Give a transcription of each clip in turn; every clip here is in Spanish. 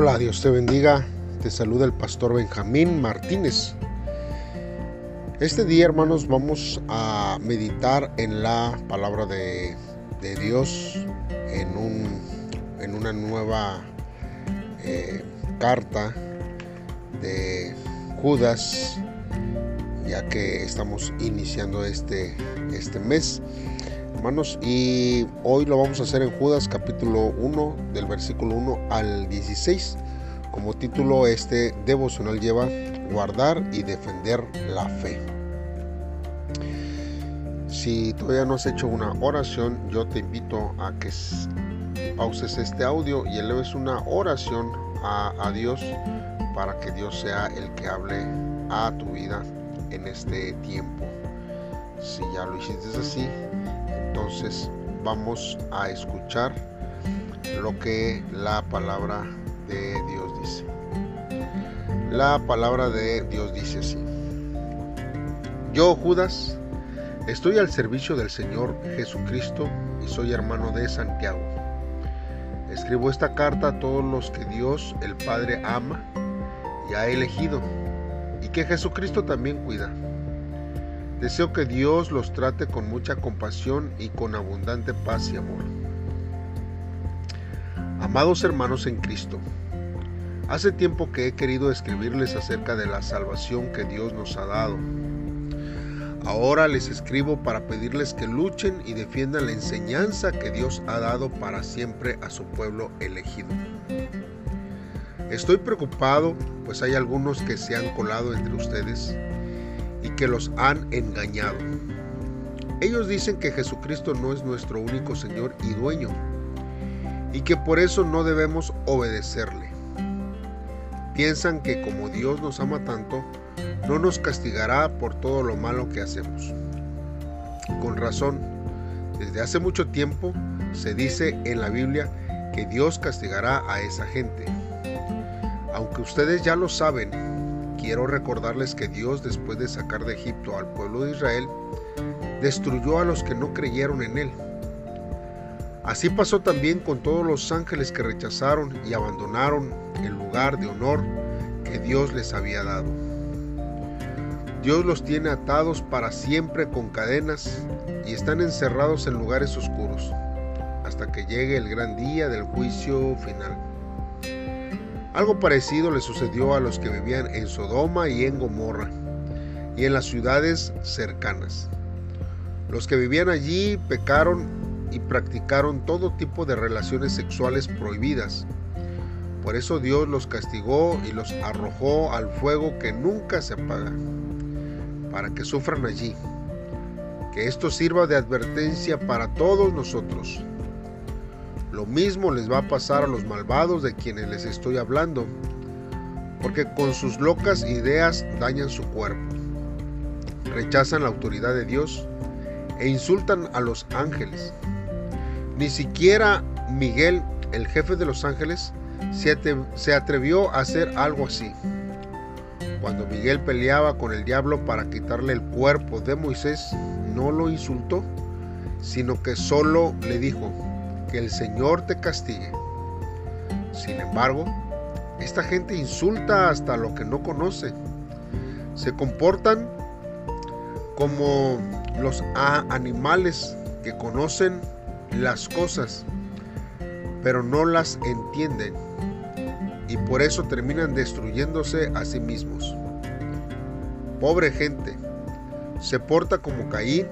Hola, Dios te bendiga. Te saluda el pastor Benjamín Martínez. Este día, hermanos, vamos a meditar en la palabra de, Dios en, un, en, una nueva eh, carta de Judas, ya que estamos iniciando este, este mes hermanos. Y hoy lo vamos a hacer en Judas capítulo 1, del versículo 1 al 16. Como título, este devocional lleva guardar y defender la fe. Si todavía no has hecho una oración, yo te invito a que pauses este audio y eleves una oración a, a Dios para que Dios sea el que hable a tu vida en este tiempo. Si ya lo hiciste así, entonces vamos a escuchar lo que la palabra de Dios dice. La palabra de Dios dice así. Yo, Judas, estoy al servicio del Señor Jesucristo y soy hermano de Santiago. Escribo esta carta a todos los que Dios el Padre ama y ha elegido y que Jesucristo también cuida Deseo que Dios los trate con mucha compasión y con abundante paz y amor. Amados hermanos en Cristo, hace tiempo que he querido escribirles acerca de la salvación que Dios nos ha dado. Ahora les escribo para pedirles que luchen y defiendan la enseñanza que Dios ha dado para siempre a su pueblo elegido. Estoy preocupado, pues hay algunos que se han colado entre ustedes y que los han engañado. Ellos dicen que Jesucristo no es nuestro único Señor y dueño y que por eso no debemos obedecerle. Piensan que como Dios nos ama tanto, no nos castigará por todo lo malo que hacemos. Con razón, desde hace mucho tiempo se dice en la Biblia que Dios castigará a esa gente. Aunque ustedes ya lo saben, quiero recordarles que Dios, después de sacar de Egipto al pueblo de Israel, destruyó a los que no creyeron en Él. Así pasó también con todos los ángeles que rechazaron y abandonaron el lugar de honor que Dios les había dado. Dios los tiene atados para siempre con cadenas y están encerrados en lugares oscuros, hasta que llegue el gran día del juicio final. Algo parecido le sucedió a los que vivían en Sodoma y en Gomorra y en las ciudades cercanas. Los que vivían allí pecaron y practicaron todo tipo de relaciones sexuales prohibidas. Por eso Dios los castigó y los arrojó al fuego que nunca se apaga, para que sufran allí. Que esto sirva de advertencia para todos nosotros lo mismo les va a pasar a los malvados de quienes les estoy hablando, porque con sus locas ideas dañan su cuerpo, rechazan la autoridad de Dios e insultan a los ángeles. Ni siquiera Miguel, el jefe de los ángeles, se atrevió a hacer algo así. Cuando Miguel peleaba con el diablo para quitarle el cuerpo de Moisés, no lo insultó, sino que solo le dijo, que el Señor te castigue. Sin embargo, esta gente insulta hasta lo que no conoce. Se comportan como los animales que conocen las cosas, pero no las entienden. Y por eso terminan destruyéndose a sí mismos. Pobre gente, se porta como Caín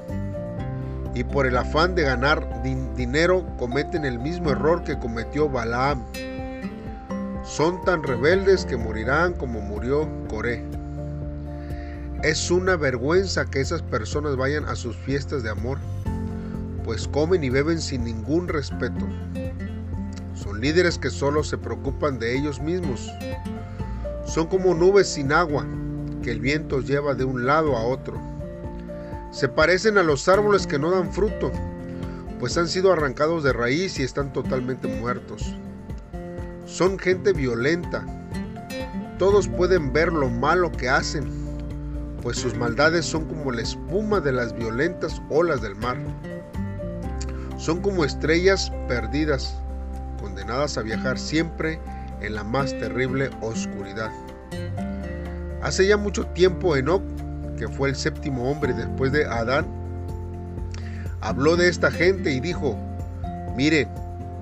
y por el afán de ganar dinero cometen el mismo error que cometió Balaam. Son tan rebeldes que morirán como murió Coré. Es una vergüenza que esas personas vayan a sus fiestas de amor, pues comen y beben sin ningún respeto. Son líderes que solo se preocupan de ellos mismos. Son como nubes sin agua que el viento lleva de un lado a otro se parecen a los árboles que no dan fruto, pues han sido arrancados de raíz y están totalmente muertos. Son gente violenta. Todos pueden ver lo malo que hacen, pues sus maldades son como la espuma de las violentas olas del mar. Son como estrellas perdidas, condenadas a viajar siempre en la más terrible oscuridad. Hace ya mucho tiempo Enoch, que fue el séptimo hombre después de Adán, habló de esta gente y dijo, mire,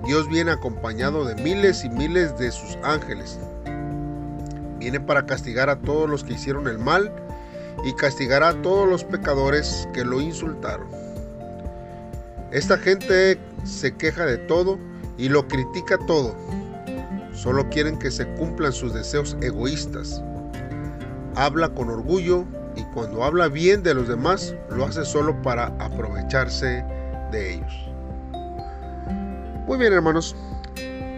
Dios viene acompañado de miles y miles de sus ángeles. Viene para castigar a todos los que hicieron el mal y castigará a todos los pecadores que lo insultaron. Esta gente se queja de todo y lo critica todo. Solo quieren que se cumplan sus deseos egoístas. Habla con orgullo y cuando habla bien de los demás lo hace solo para aprovecharse de ellos. Muy bien hermanos,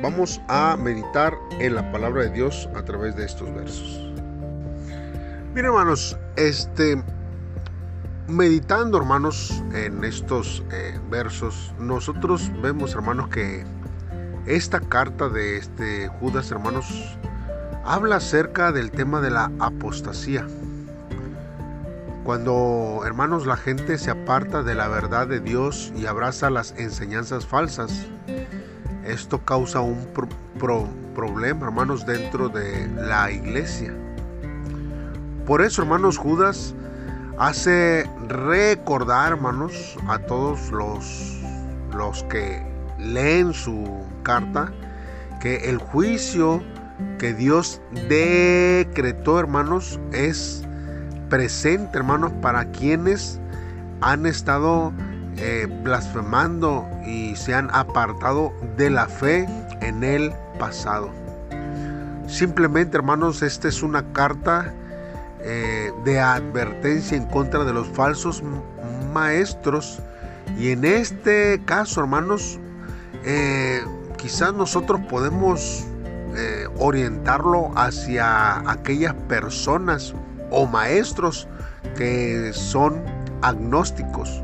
vamos a meditar en la palabra de Dios a través de estos versos. Bien hermanos, este meditando hermanos en estos eh, versos, nosotros vemos hermanos que esta carta de este Judas hermanos habla acerca del tema de la apostasía. Cuando, hermanos, la gente se aparta de la verdad de Dios y abraza las enseñanzas falsas, esto causa un problema, hermanos, dentro de la iglesia. Por eso, hermanos, Judas hace recordar, hermanos, a todos los, los que leen su carta, que el juicio que Dios decretó, hermanos, es presente, hermanos, para quienes han estado eh, blasfemando y se han apartado de la fe en el pasado. Simplemente, hermanos, esta es una carta eh, de advertencia en contra de los falsos maestros. Y en este caso, hermanos, eh, quizás nosotros podemos orientarlo hacia aquellas personas o maestros que son agnósticos.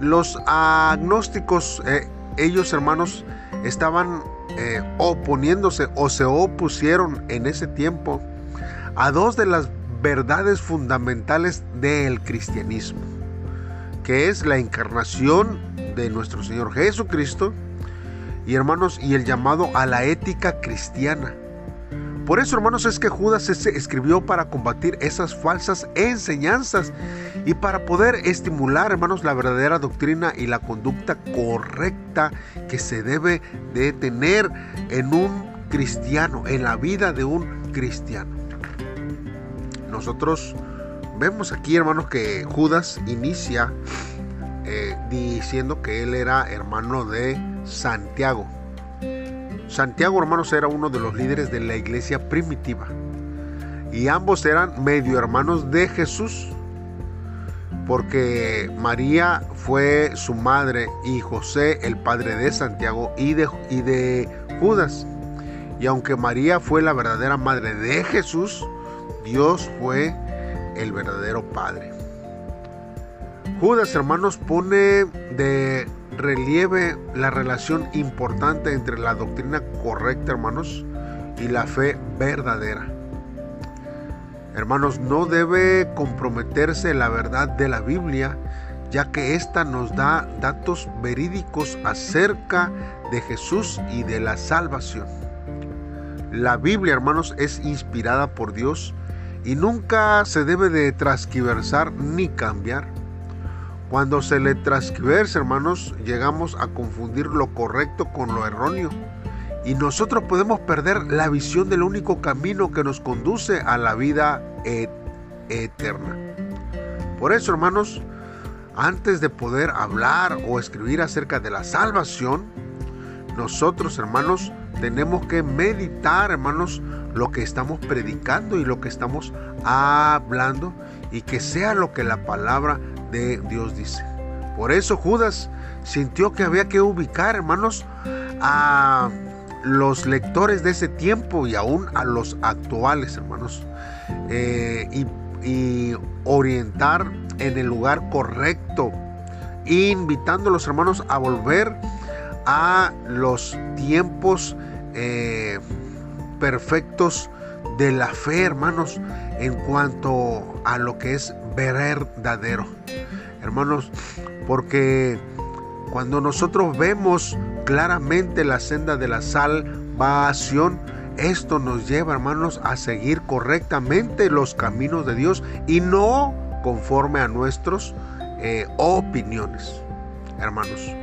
Los agnósticos, eh, ellos hermanos, estaban eh, oponiéndose o se opusieron en ese tiempo a dos de las verdades fundamentales del cristianismo, que es la encarnación de nuestro Señor Jesucristo y hermanos y el llamado a la ética cristiana. Por eso, hermanos, es que Judas se escribió para combatir esas falsas enseñanzas y para poder estimular, hermanos, la verdadera doctrina y la conducta correcta que se debe de tener en un cristiano, en la vida de un cristiano. Nosotros vemos aquí, hermanos, que Judas inicia eh, diciendo que él era hermano de Santiago. Santiago, hermanos, era uno de los líderes de la iglesia primitiva. Y ambos eran medio hermanos de Jesús, porque María fue su madre y José el padre de Santiago y de, y de Judas. Y aunque María fue la verdadera madre de Jesús, Dios fue el verdadero padre. Judas, hermanos, pone de relieve la relación importante entre la doctrina correcta, hermanos, y la fe verdadera. Hermanos, no debe comprometerse la verdad de la Biblia, ya que ésta nos da datos verídicos acerca de Jesús y de la salvación. La Biblia, hermanos, es inspirada por Dios y nunca se debe de transquiversar ni cambiar. Cuando se le transcribe, hermanos, llegamos a confundir lo correcto con lo erróneo. Y nosotros podemos perder la visión del único camino que nos conduce a la vida eterna. Por eso, hermanos, antes de poder hablar o escribir acerca de la salvación, nosotros, hermanos, tenemos que meditar, hermanos, lo que estamos predicando y lo que estamos hablando y que sea lo que la palabra de Dios dice. Por eso Judas sintió que había que ubicar, hermanos, a los lectores de ese tiempo y aún a los actuales, hermanos, eh, y, orientar en el lugar correcto, invitando a los hermanos a volver a los tiempos eh, perfectos de la fe, hermanos, en cuanto a lo que es verdadero. Hermanos, porque cuando nosotros vemos claramente la senda de la sal pasión, esto nos lleva, hermanos, a seguir correctamente los caminos de Dios y no conforme a nuestras eh, opiniones, hermanos.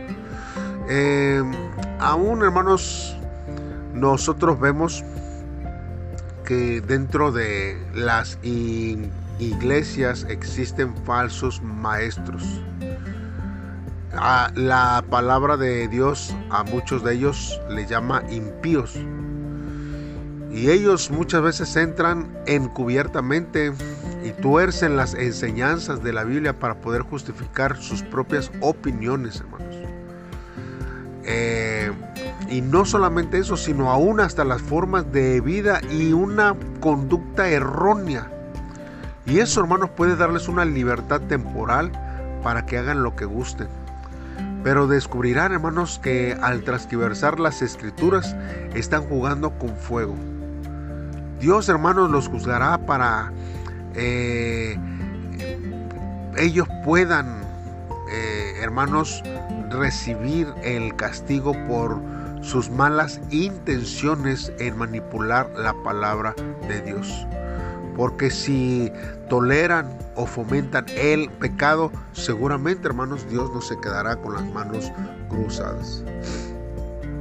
Eh, aún, hermanos, nosotros vemos que dentro de las iglesias existen falsos maestros. A la palabra de Dios a muchos de ellos le llama impíos. Y ellos muchas veces entran encubiertamente y tuercen las enseñanzas de la Biblia para poder justificar sus propias opiniones, hermanos. Eh, y no solamente eso, sino aún hasta las formas de vida y una conducta errónea. Y eso, hermanos, puede darles una libertad temporal para que hagan lo que gusten. Pero descubrirán, hermanos, que al transquiversar las escrituras están jugando con fuego. Dios, hermanos, los juzgará para eh, ellos puedan, eh, hermanos, recibir el castigo por sus malas intenciones en manipular la palabra de Dios. Porque si toleran o fomentan el pecado, seguramente, hermanos, Dios no se quedará con las manos cruzadas.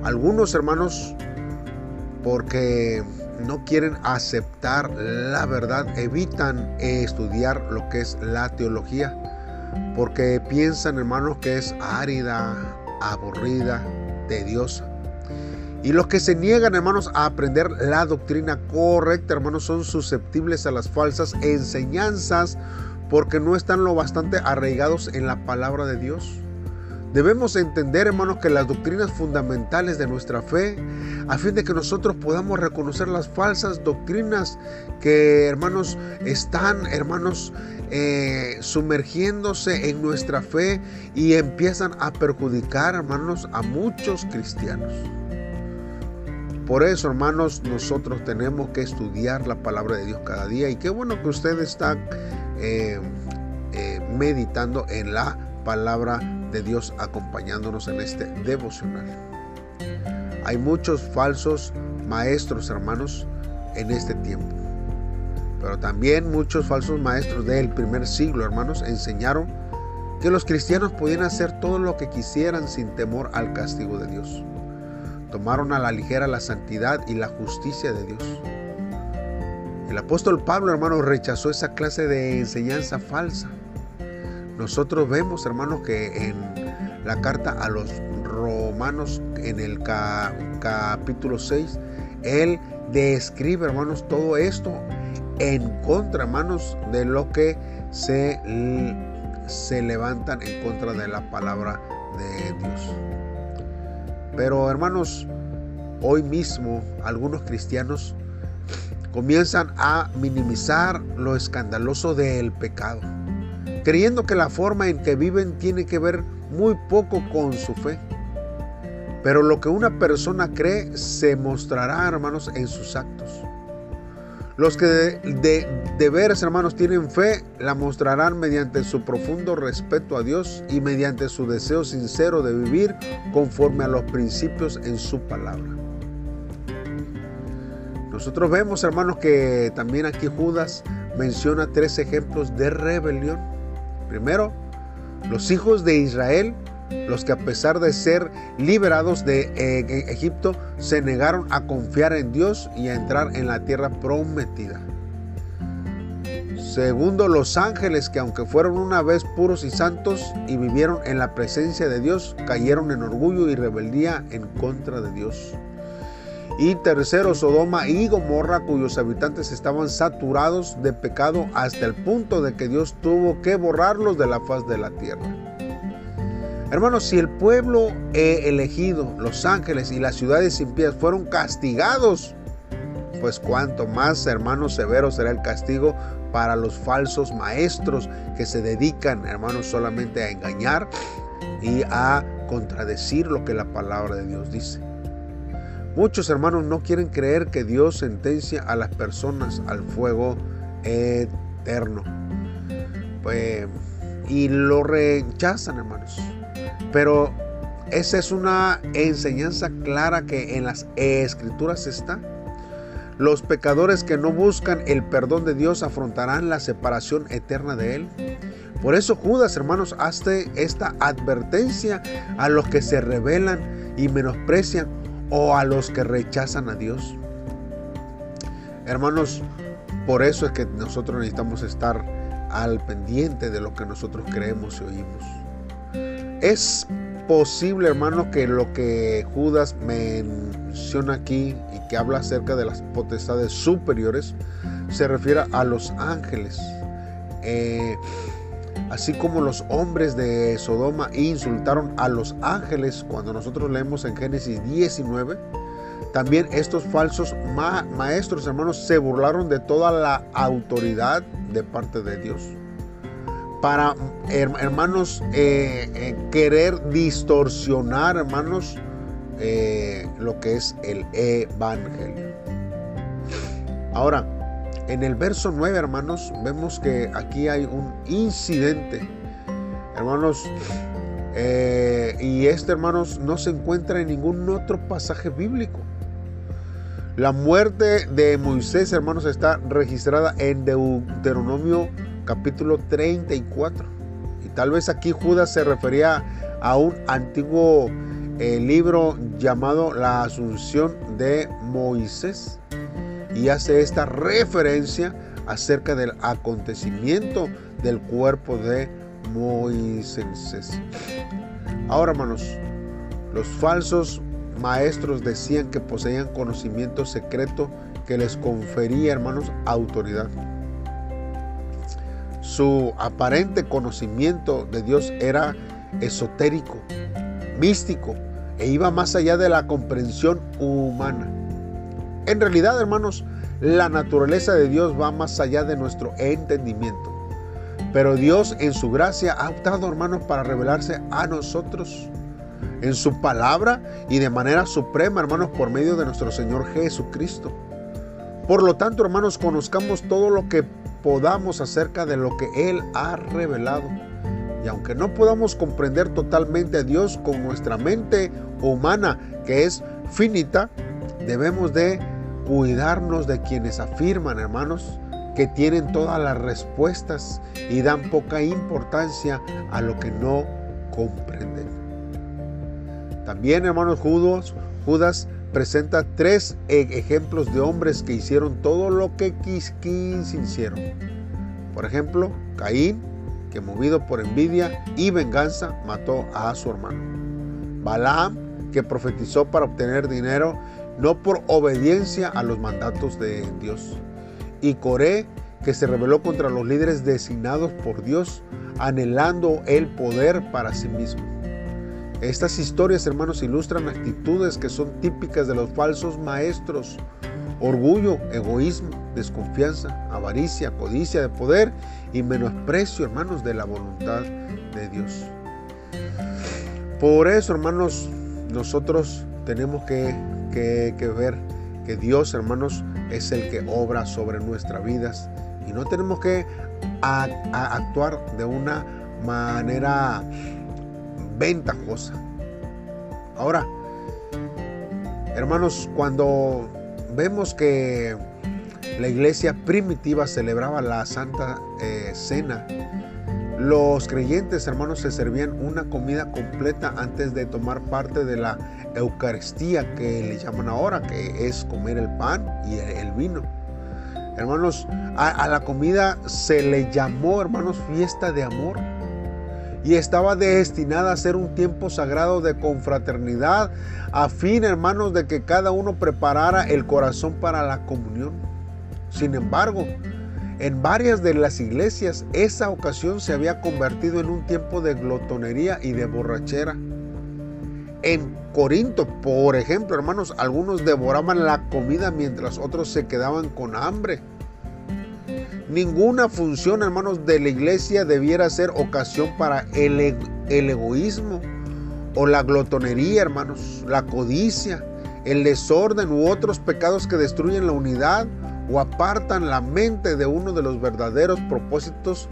Algunos hermanos, porque no quieren aceptar la verdad, evitan estudiar lo que es la teología, porque piensan, hermanos, que es árida, aburrida, tediosa. Y los que se niegan, hermanos, a aprender la doctrina correcta, hermanos, son susceptibles a las falsas enseñanzas porque no están lo bastante arraigados en la palabra de Dios. Debemos entender, hermanos, que las doctrinas fundamentales de nuestra fe, a fin de que nosotros podamos reconocer las falsas doctrinas que, hermanos, están, hermanos, eh, sumergiéndose en nuestra fe y empiezan a perjudicar, hermanos, a muchos cristianos. Por eso, hermanos, nosotros tenemos que estudiar la palabra de Dios cada día. Y qué bueno que usted está eh, eh, meditando en la palabra de Dios acompañándonos en este devocional. Hay muchos falsos maestros, hermanos, en este tiempo. Pero también muchos falsos maestros del primer siglo, hermanos, enseñaron que los cristianos podían hacer todo lo que quisieran sin temor al castigo de Dios tomaron a la ligera la santidad y la justicia de Dios. El apóstol Pablo, hermanos, rechazó esa clase de enseñanza falsa. Nosotros vemos, hermanos, que en la carta a los romanos, en el capítulo 6, él describe, hermanos, todo esto en contra, hermanos, de lo que se, se levantan en contra de la palabra de Dios. Pero hermanos, hoy mismo algunos cristianos comienzan a minimizar lo escandaloso del pecado, creyendo que la forma en que viven tiene que ver muy poco con su fe. Pero lo que una persona cree se mostrará, hermanos, en sus actos. Los que de, veras, hermanos, tienen fe, la mostrarán mediante su profundo respeto a Dios y mediante su deseo sincero de vivir conforme a los principios en su palabra. Nosotros vemos, hermanos, que también aquí Judas menciona tres ejemplos de rebelión. Primero, los hijos de Israel los que a pesar de ser liberados de eh, Egipto, se negaron a confiar en Dios y a entrar en la tierra prometida. Segundo, los ángeles que aunque fueron una vez puros y santos y vivieron en la presencia de Dios, cayeron en orgullo y rebeldía en contra de Dios. Y tercero, Sodoma y Gomorra, cuyos habitantes estaban saturados de pecado hasta el punto de que Dios tuvo que borrarlos de la faz de la tierra. Hermanos, si el pueblo elegido, los ángeles y las ciudades impías fueron castigados, pues cuanto más, hermanos, severo será el castigo para los falsos maestros que se dedican, hermanos, solamente a engañar y a contradecir lo que la palabra de Dios dice. Muchos hermanos no quieren creer que Dios sentencia a las personas al fuego eterno. Pues, y lo rechazan, hermanos. Pero esa es una enseñanza clara que en las escrituras está. Los pecadores que no buscan el perdón de Dios afrontarán la separación eterna de Él. Por eso Judas, hermanos, hace esta advertencia a los que se rebelan y menosprecian o a los que rechazan a Dios. Hermanos, por eso es que nosotros necesitamos estar al pendiente de lo que nosotros creemos y oímos. Es posible, hermano, que lo que Judas menciona aquí y que habla acerca de las potestades superiores se refiere a los ángeles. Eh, así como los hombres de Sodoma insultaron a los ángeles cuando nosotros leemos en Génesis 19, también estos falsos maestros, hermanos, se burlaron de toda la autoridad de parte de Dios. Para, hermanos, eh, eh, querer distorsionar, hermanos, eh, lo que es el Evangelio. Ahora, en el verso 9, hermanos, vemos que aquí hay un incidente. Hermanos, y este, hermanos, no se encuentra en ningún otro pasaje bíblico. La muerte de Moisés, hermanos, está registrada en Deuteronomio capítulo 34. Y tal vez aquí Judas se refería a un antiguo eh, libro llamado La Asunción de Moisés. Y hace esta referencia acerca del acontecimiento del cuerpo de Moisés. Ahora, hermanos, los falsos maestros decían que poseían conocimiento secreto que les confería, hermanos, autoridad. Su aparente conocimiento de Dios era esotérico, místico, e iba más allá de la comprensión humana. En realidad, hermanos, la naturaleza de Dios va más allá de nuestro entendimiento. Pero Dios en su gracia ha optado, hermanos, para revelarse a nosotros en su palabra y de manera suprema, hermanos, por medio de nuestro Señor Jesucristo. Por lo tanto, hermanos, conozcamos todo lo que podamos acerca de lo que Él ha revelado. Y aunque no podamos comprender totalmente a Dios con nuestra mente humana, que es finita, debemos de cuidarnos de quienes afirman, hermanos, que tienen todas las respuestas y dan poca importancia a lo que no comprenden. También, hermanos Judas, Judas presenta tres e-, ejemplos de hombres que hicieron todo lo que hicieron. Por ejemplo, Caín, que movido por envidia y venganza mató a su hermano. Balaam, que profetizó para obtener dinero, no por obediencia a los mandatos de Dios. Y Coré, que se rebeló contra los líderes designados por Dios, anhelando el poder para sí mismo. Estas historias, hermanos, ilustran actitudes que son típicas de los falsos maestros. Orgullo, egoísmo, desconfianza, avaricia, codicia de poder y menosprecio, hermanos, de la voluntad de Dios. Por eso, hermanos, nosotros tenemos que, ver que Dios, hermanos, es el que obra sobre nuestras vidas y no tenemos que actuar de una manera ventajosa. Ahora, hermanos, cuando vemos que la iglesia primitiva celebraba la Santa eh, Cena, los creyentes, hermanos, se servían una comida completa antes de tomar parte de la Eucaristía que le llaman ahora, que es comer el pan y el vino. Hermanos, a la comida se le llamó, hermanos, fiesta de amor y estaba destinada a ser un tiempo sagrado de confraternidad, a fin, hermanos, de que cada uno preparara el corazón para la comunión. Sin embargo, en varias de las iglesias esa ocasión se había convertido en un tiempo de glotonería y de borrachera. En Corinto, por ejemplo, hermanos, algunos devoraban la comida mientras otros se quedaban con hambre. Ninguna función, hermanos, de la iglesia debiera ser ocasión para el, el egoísmo o la glotonería, hermanos, la codicia, el desorden u otros pecados que destruyen la unidad o apartan la mente de uno de los verdaderos propósitos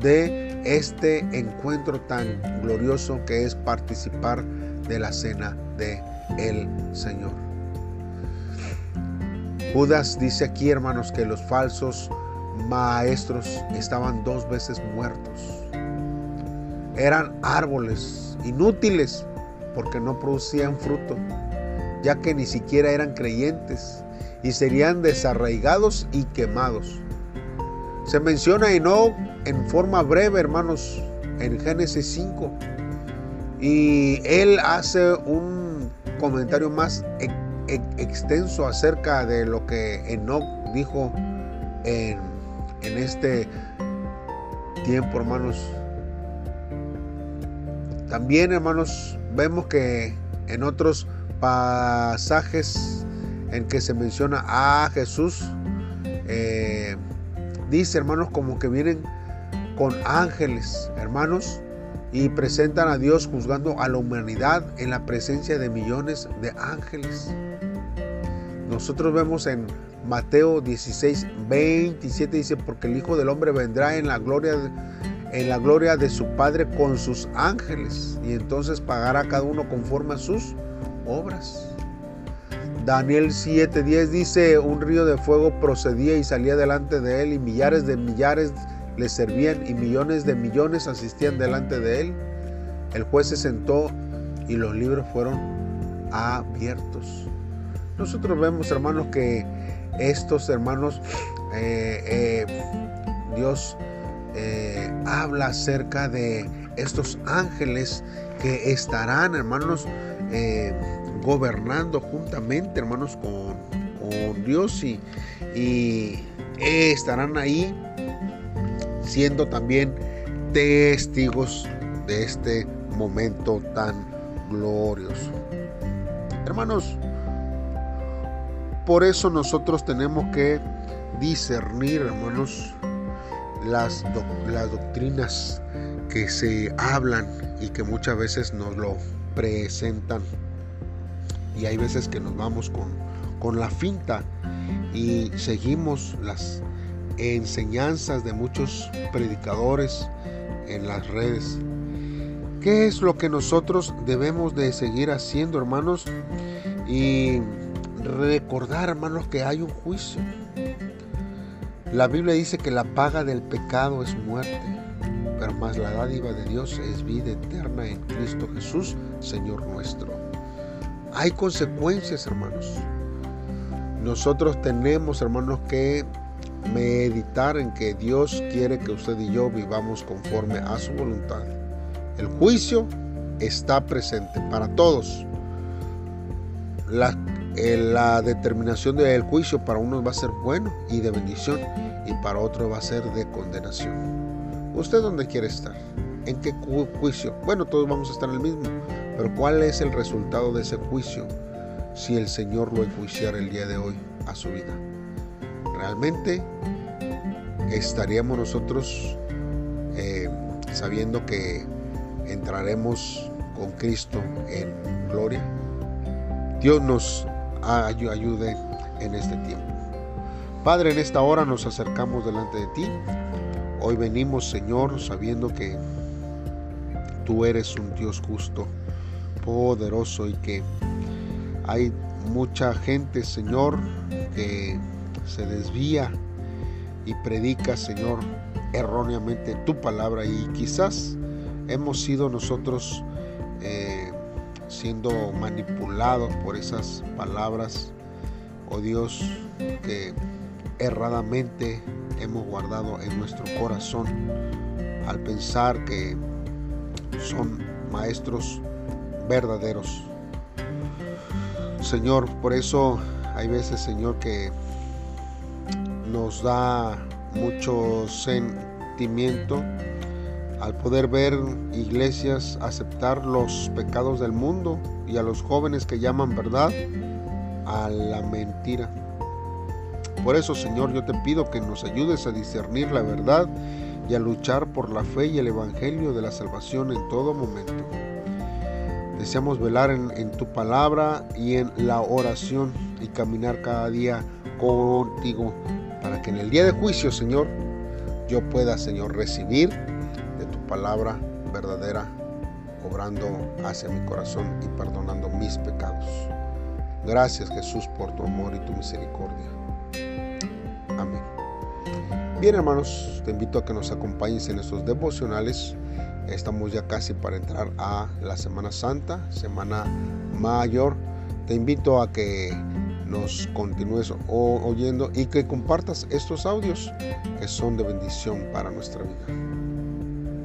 de este encuentro tan glorioso que es participar de la cena de el Señor. Judas dice aquí, hermanos, que los falsos maestros estaban dos veces muertos. Eran árboles inútiles porque no producían fruto, ya que ni siquiera eran creyentes y serían desarraigados y quemados. Se menciona y no en forma breve, hermanos, en Génesis 5. Y él hace un comentario más extenso acerca de lo que Enoch dijo en, en este tiempo, hermanos. También, hermanos, vemos que en otros pasajes en que se menciona a Jesús, eh, dice, hermanos, como que vienen con ángeles, hermanos, y presentan a Dios juzgando a la humanidad en la presencia de millones de ángeles. Nosotros vemos en Mateo 16, 27 dice, porque el Hijo del Hombre vendrá en la gloria de, en la gloria de su Padre con sus ángeles y entonces pagará cada uno conforme a sus obras. Daniel 7:10 dice, un río de fuego procedía y salía delante de él y millares de millares le servían y millones de millones asistían delante de él. El juez se sentó y los libros fueron abiertos. Nosotros vemos, hermanos, que estos hermanos, eh, eh, Dios eh, habla acerca de estos ángeles que estarán, hermanos, gobernando juntamente, hermanos, con, Dios y, y estarán ahí siendo también testigos de este momento tan glorioso. Hermanos, por eso nosotros tenemos que discernir, hermanos, las, las doctrinas que se hablan y que muchas veces nos lo presentan. Y hay veces que nos vamos con, con la finta y seguimos las enseñanzas de muchos predicadores en las redes. ¿Qué es lo que nosotros debemos de seguir haciendo, hermanos? Y recordar, hermanos, que hay un juicio. La Biblia dice que la paga del pecado es muerte, pero más la dádiva de Dios es vida eterna en Cristo Jesús, Señor nuestro. Hay consecuencias, hermanos. Nosotros tenemos, hermanos, que meditar en que Dios quiere que usted y yo vivamos conforme a su voluntad. El juicio está presente para todos. La, eh, la determinación del juicio para unos va a ser bueno y de bendición y para otros va a ser de condenación. ¿Usted dónde quiere estar? ¿En qué juicio? Bueno, todos vamos a estar en el mismo, pero ¿cuál es el resultado de ese juicio si el Señor lo enjuiciara el día de hoy a su vida? realmente estaríamos nosotros eh, sabiendo que entraremos con Cristo en gloria. Dios nos ayude en este tiempo. Padre, en esta hora nos acercamos delante de ti. Hoy venimos, Señor, sabiendo que tú eres un Dios justo, poderoso y que hay mucha gente, Señor, que se desvía y predica, Señor, erróneamente tu palabra y quizás hemos sido nosotros eh, siendo manipulados por esas palabras, oh Dios, que erradamente hemos guardado en nuestro corazón al pensar que son maestros verdaderos. Señor, por eso hay veces, Señor, que nos da mucho sentimiento al poder ver iglesias aceptar los pecados del mundo y a los jóvenes que llaman verdad a la mentira. Por eso, Señor, yo te pido que nos ayudes a discernir la verdad y a luchar por la fe y el evangelio de la salvación en todo momento. Deseamos velar en, tu palabra y en la oración y caminar cada día contigo para que en el día de juicio, Señor, yo pueda, Señor, recibir palabra verdadera obrando hacia mi corazón y perdonando mis pecados. Gracias Jesús por tu amor y tu misericordia. Amén. Bien hermanos, te invito a que nos acompañes en estos devocionales. Estamos ya casi para entrar a la Semana Santa, Semana Mayor. Te invito a que nos continúes oyendo y que compartas estos audios que son de bendición para nuestra vida.